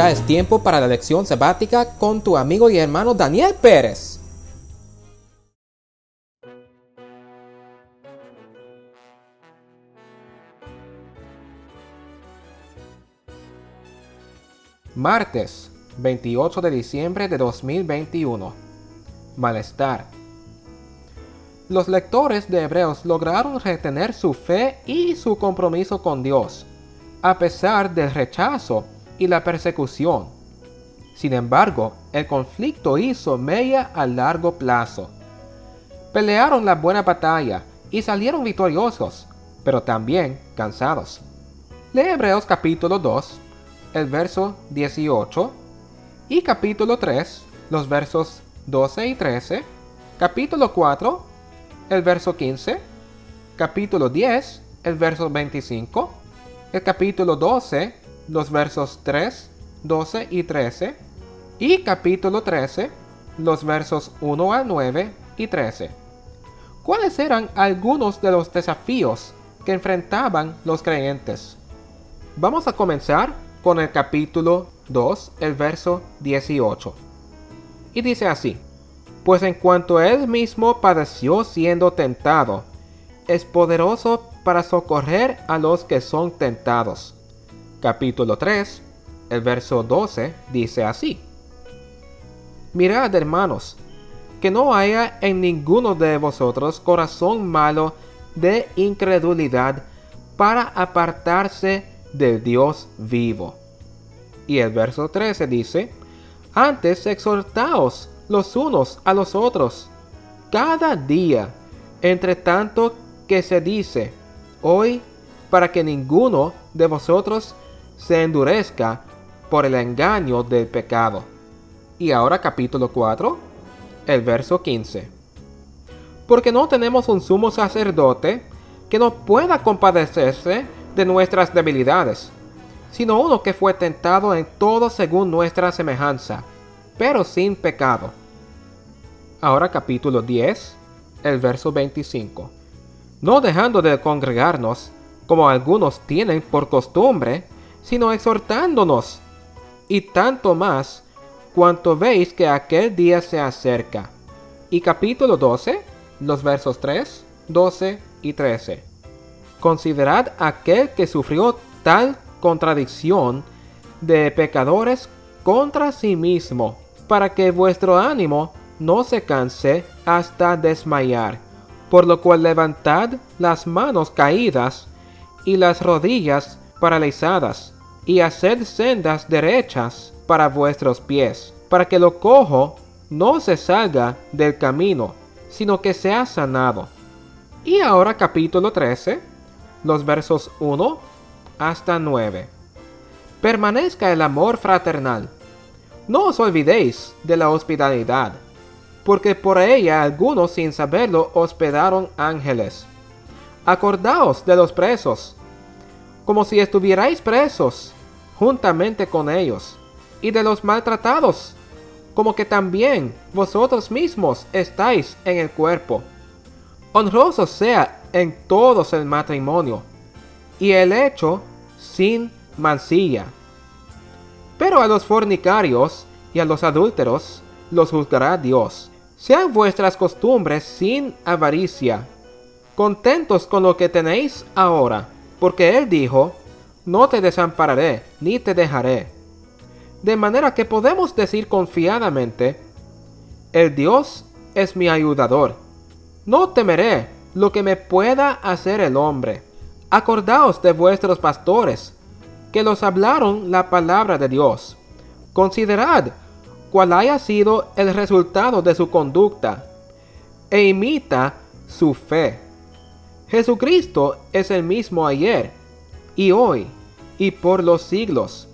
Ya es tiempo para la lección sabática con tu amigo y hermano Daniel Pérez. Martes 28 de diciembre de 2021. Malestar. Los lectores de Hebreos lograron retener su fe y su compromiso con Dios, a pesar del rechazo y la persecución. Sin embargo, el conflicto hizo mella a largo plazo. Pelearon la buena batalla y salieron victoriosos, pero también cansados. Lee Hebreos capítulo 2, el verso 18, y capítulo 3, los versos 12 y 13, capítulo 4, el verso 15, capítulo 10, el verso 25, el capítulo 12, los versos 3, 12 y 13, y capítulo 13, los versos 1 a 9 y 13. ¿Cuáles eran algunos de los desafíos que enfrentaban los creyentes? Vamos a comenzar con el capítulo 2, el verso 18. Y dice así, pues en cuanto él mismo padeció siendo tentado, es poderoso para socorrer a los que son tentados capítulo 3, el verso 12 dice así. Mirad, hermanos, que no haya en ninguno de vosotros corazón malo de incredulidad para apartarse del Dios vivo. Y el verso 13 dice, antes exhortaos los unos a los otros, cada día, entre tanto que se dice, hoy, para que ninguno de vosotros se endurezca por el engaño del pecado. Y ahora capítulo 4, el verso 15. Porque no tenemos un sumo sacerdote que no pueda compadecerse de nuestras debilidades, sino uno que fue tentado en todo según nuestra semejanza, pero sin pecado. Ahora capítulo 10, el verso 25. No dejando de congregarnos, como algunos tienen por costumbre, sino exhortándonos, y tanto más cuanto veis que aquel día se acerca. Y capítulo 12, los versos 3, 12 y 13. Considerad aquel que sufrió tal contradicción de pecadores contra sí mismo, para que vuestro ánimo no se canse hasta desmayar, por lo cual levantad las manos caídas y las rodillas paralizadas, y haced sendas derechas para vuestros pies, para que lo cojo no se salga del camino, sino que sea sanado. Y ahora capítulo 13, los versos 1 hasta 9. Permanezca el amor fraternal. No os olvidéis de la hospitalidad, porque por ella algunos sin saberlo hospedaron ángeles. Acordaos de los presos como si estuvierais presos juntamente con ellos, y de los maltratados, como que también vosotros mismos estáis en el cuerpo. Honroso sea en todos el matrimonio, y el hecho sin mancilla. Pero a los fornicarios y a los adúlteros los juzgará Dios. Sean vuestras costumbres sin avaricia, contentos con lo que tenéis ahora porque Él dijo, no te desampararé ni te dejaré. De manera que podemos decir confiadamente, el Dios es mi ayudador. No temeré lo que me pueda hacer el hombre. Acordaos de vuestros pastores, que los hablaron la palabra de Dios. Considerad cuál haya sido el resultado de su conducta, e imita su fe Jesucristo es el mismo ayer y hoy y por los siglos.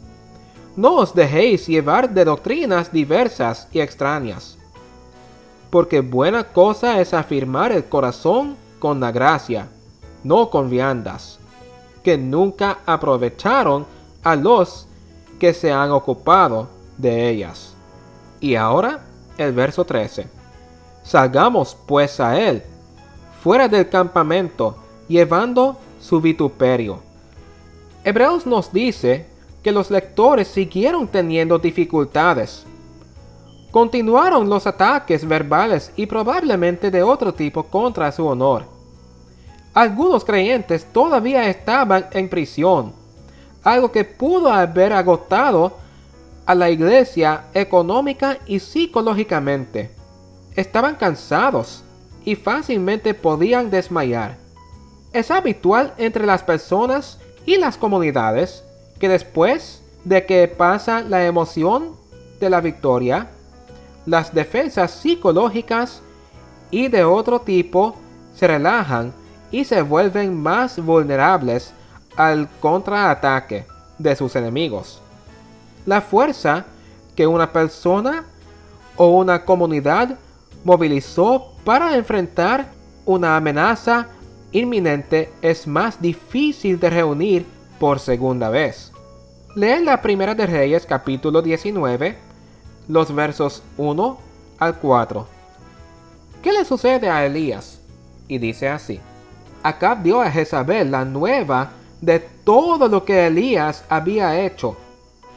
No os dejéis llevar de doctrinas diversas y extrañas, porque buena cosa es afirmar el corazón con la gracia, no con viandas, que nunca aprovecharon a los que se han ocupado de ellas. Y ahora el verso 13. Salgamos pues a él fuera del campamento, llevando su vituperio. Hebreos nos dice que los lectores siguieron teniendo dificultades. Continuaron los ataques verbales y probablemente de otro tipo contra su honor. Algunos creyentes todavía estaban en prisión, algo que pudo haber agotado a la iglesia económica y psicológicamente. Estaban cansados y fácilmente podían desmayar. Es habitual entre las personas y las comunidades que después de que pasa la emoción de la victoria, las defensas psicológicas y de otro tipo se relajan y se vuelven más vulnerables al contraataque de sus enemigos. La fuerza que una persona o una comunidad movilizó para enfrentar una amenaza inminente es más difícil de reunir por segunda vez. Lee la Primera de Reyes capítulo 19, los versos 1 al 4. ¿Qué le sucede a Elías? Y dice así. Acab dio a Jezabel la nueva de todo lo que Elías había hecho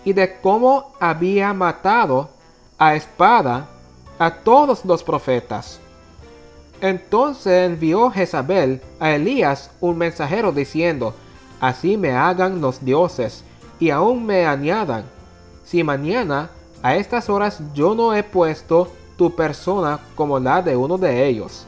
y de cómo había matado a espada a todos los profetas. Entonces envió Jezabel a Elías un mensajero diciendo, Así me hagan los dioses y aún me añadan, si mañana a estas horas yo no he puesto tu persona como la de uno de ellos.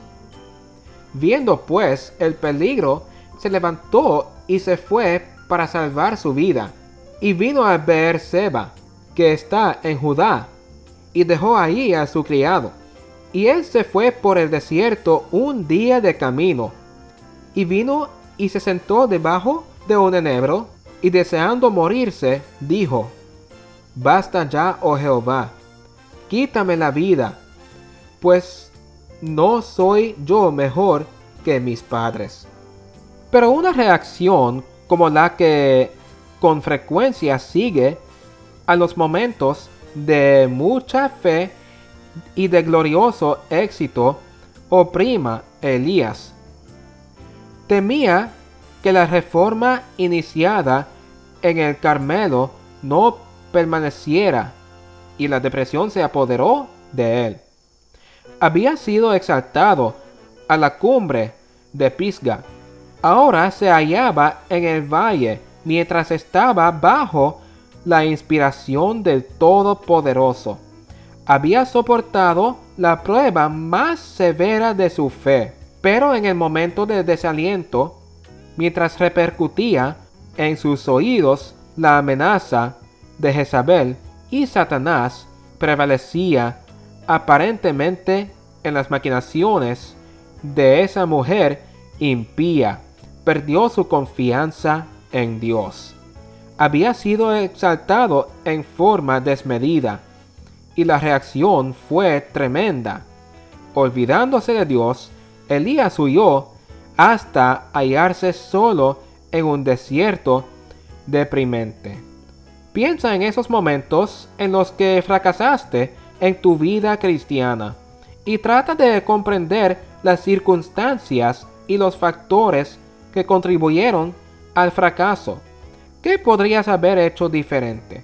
Viendo pues el peligro, se levantó y se fue para salvar su vida, y vino a Seba, que está en Judá, y dejó ahí a su criado. Y él se fue por el desierto un día de camino, y vino y se sentó debajo de un enebro, y deseando morirse, dijo, Basta ya, oh Jehová, quítame la vida, pues no soy yo mejor que mis padres. Pero una reacción como la que con frecuencia sigue a los momentos de mucha fe y de glorioso éxito oprima Elías. Temía que la reforma iniciada en el Carmelo no permaneciera y la depresión se apoderó de él había sido exaltado a la cumbre de Pisga. Ahora se hallaba en el valle mientras estaba bajo la inspiración del Todopoderoso. Había soportado la prueba más severa de su fe, pero en el momento de desaliento, mientras repercutía en sus oídos la amenaza de Jezabel y Satanás prevalecía aparentemente en las maquinaciones de esa mujer impía, perdió su confianza en Dios. Había sido exaltado en forma desmedida y la reacción fue tremenda. Olvidándose de Dios, Elías huyó hasta hallarse solo en un desierto deprimente. Piensa en esos momentos en los que fracasaste en tu vida cristiana y trata de comprender las circunstancias y los factores que contribuyeron al fracaso. ¿Qué podrías haber hecho diferente?